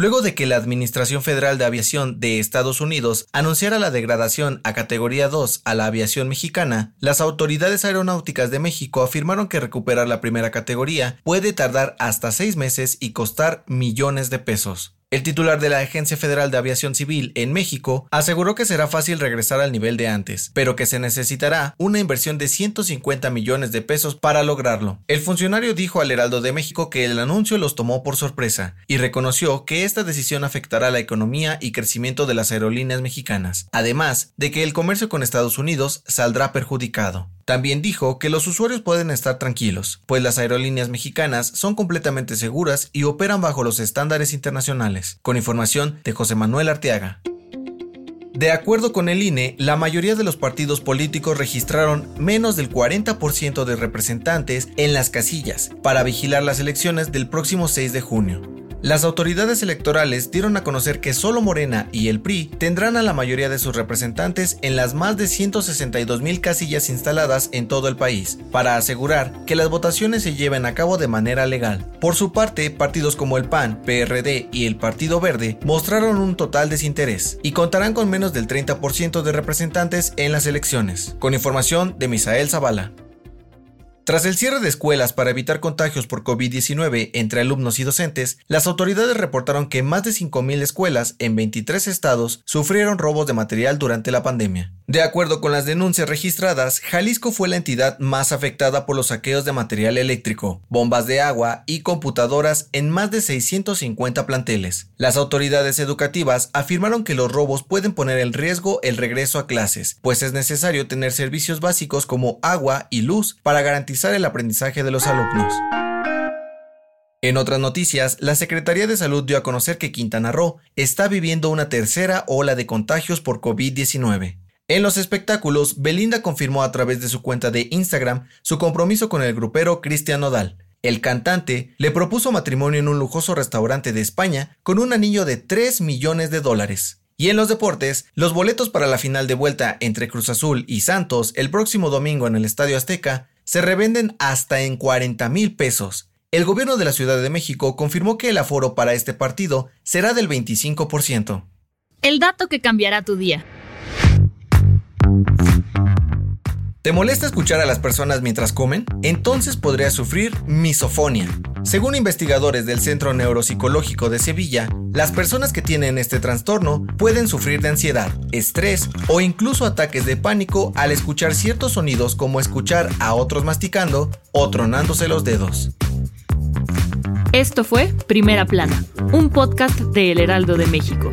Luego de que la Administración Federal de Aviación de Estados Unidos anunciara la degradación a categoría 2 a la aviación mexicana, las autoridades aeronáuticas de México afirmaron que recuperar la primera categoría puede tardar hasta seis meses y costar millones de pesos. El titular de la Agencia Federal de Aviación Civil en México aseguró que será fácil regresar al nivel de antes, pero que se necesitará una inversión de 150 millones de pesos para lograrlo. El funcionario dijo al Heraldo de México que el anuncio los tomó por sorpresa y reconoció que esta decisión afectará la economía y crecimiento de las aerolíneas mexicanas, además de que el comercio con Estados Unidos saldrá perjudicado. También dijo que los usuarios pueden estar tranquilos, pues las aerolíneas mexicanas son completamente seguras y operan bajo los estándares internacionales. Con información de José Manuel Arteaga. De acuerdo con el INE, la mayoría de los partidos políticos registraron menos del 40% de representantes en las casillas para vigilar las elecciones del próximo 6 de junio. Las autoridades electorales dieron a conocer que solo Morena y el PRI tendrán a la mayoría de sus representantes en las más de 162 mil casillas instaladas en todo el país, para asegurar que las votaciones se lleven a cabo de manera legal. Por su parte, partidos como el PAN, PRD y el Partido Verde mostraron un total desinterés y contarán con menos del 30% de representantes en las elecciones. Con información de Misael Zavala. Tras el cierre de escuelas para evitar contagios por COVID-19 entre alumnos y docentes, las autoridades reportaron que más de 5.000 escuelas en 23 estados sufrieron robos de material durante la pandemia. De acuerdo con las denuncias registradas, Jalisco fue la entidad más afectada por los saqueos de material eléctrico, bombas de agua y computadoras en más de 650 planteles. Las autoridades educativas afirmaron que los robos pueden poner en riesgo el regreso a clases, pues es necesario tener servicios básicos como agua y luz para garantizar el aprendizaje de los alumnos. En otras noticias, la Secretaría de Salud dio a conocer que Quintana Roo está viviendo una tercera ola de contagios por COVID-19. En los espectáculos, Belinda confirmó a través de su cuenta de Instagram su compromiso con el grupero Cristian Nodal. El cantante le propuso matrimonio en un lujoso restaurante de España con un anillo de 3 millones de dólares. Y en los deportes, los boletos para la final de vuelta entre Cruz Azul y Santos el próximo domingo en el Estadio Azteca se revenden hasta en 40 mil pesos. El gobierno de la Ciudad de México confirmó que el aforo para este partido será del 25%. El dato que cambiará tu día. ¿Te molesta escuchar a las personas mientras comen? Entonces podrías sufrir misofonia. Según investigadores del Centro Neuropsicológico de Sevilla, las personas que tienen este trastorno pueden sufrir de ansiedad, estrés o incluso ataques de pánico al escuchar ciertos sonidos como escuchar a otros masticando o tronándose los dedos. Esto fue Primera Plana, un podcast de El Heraldo de México.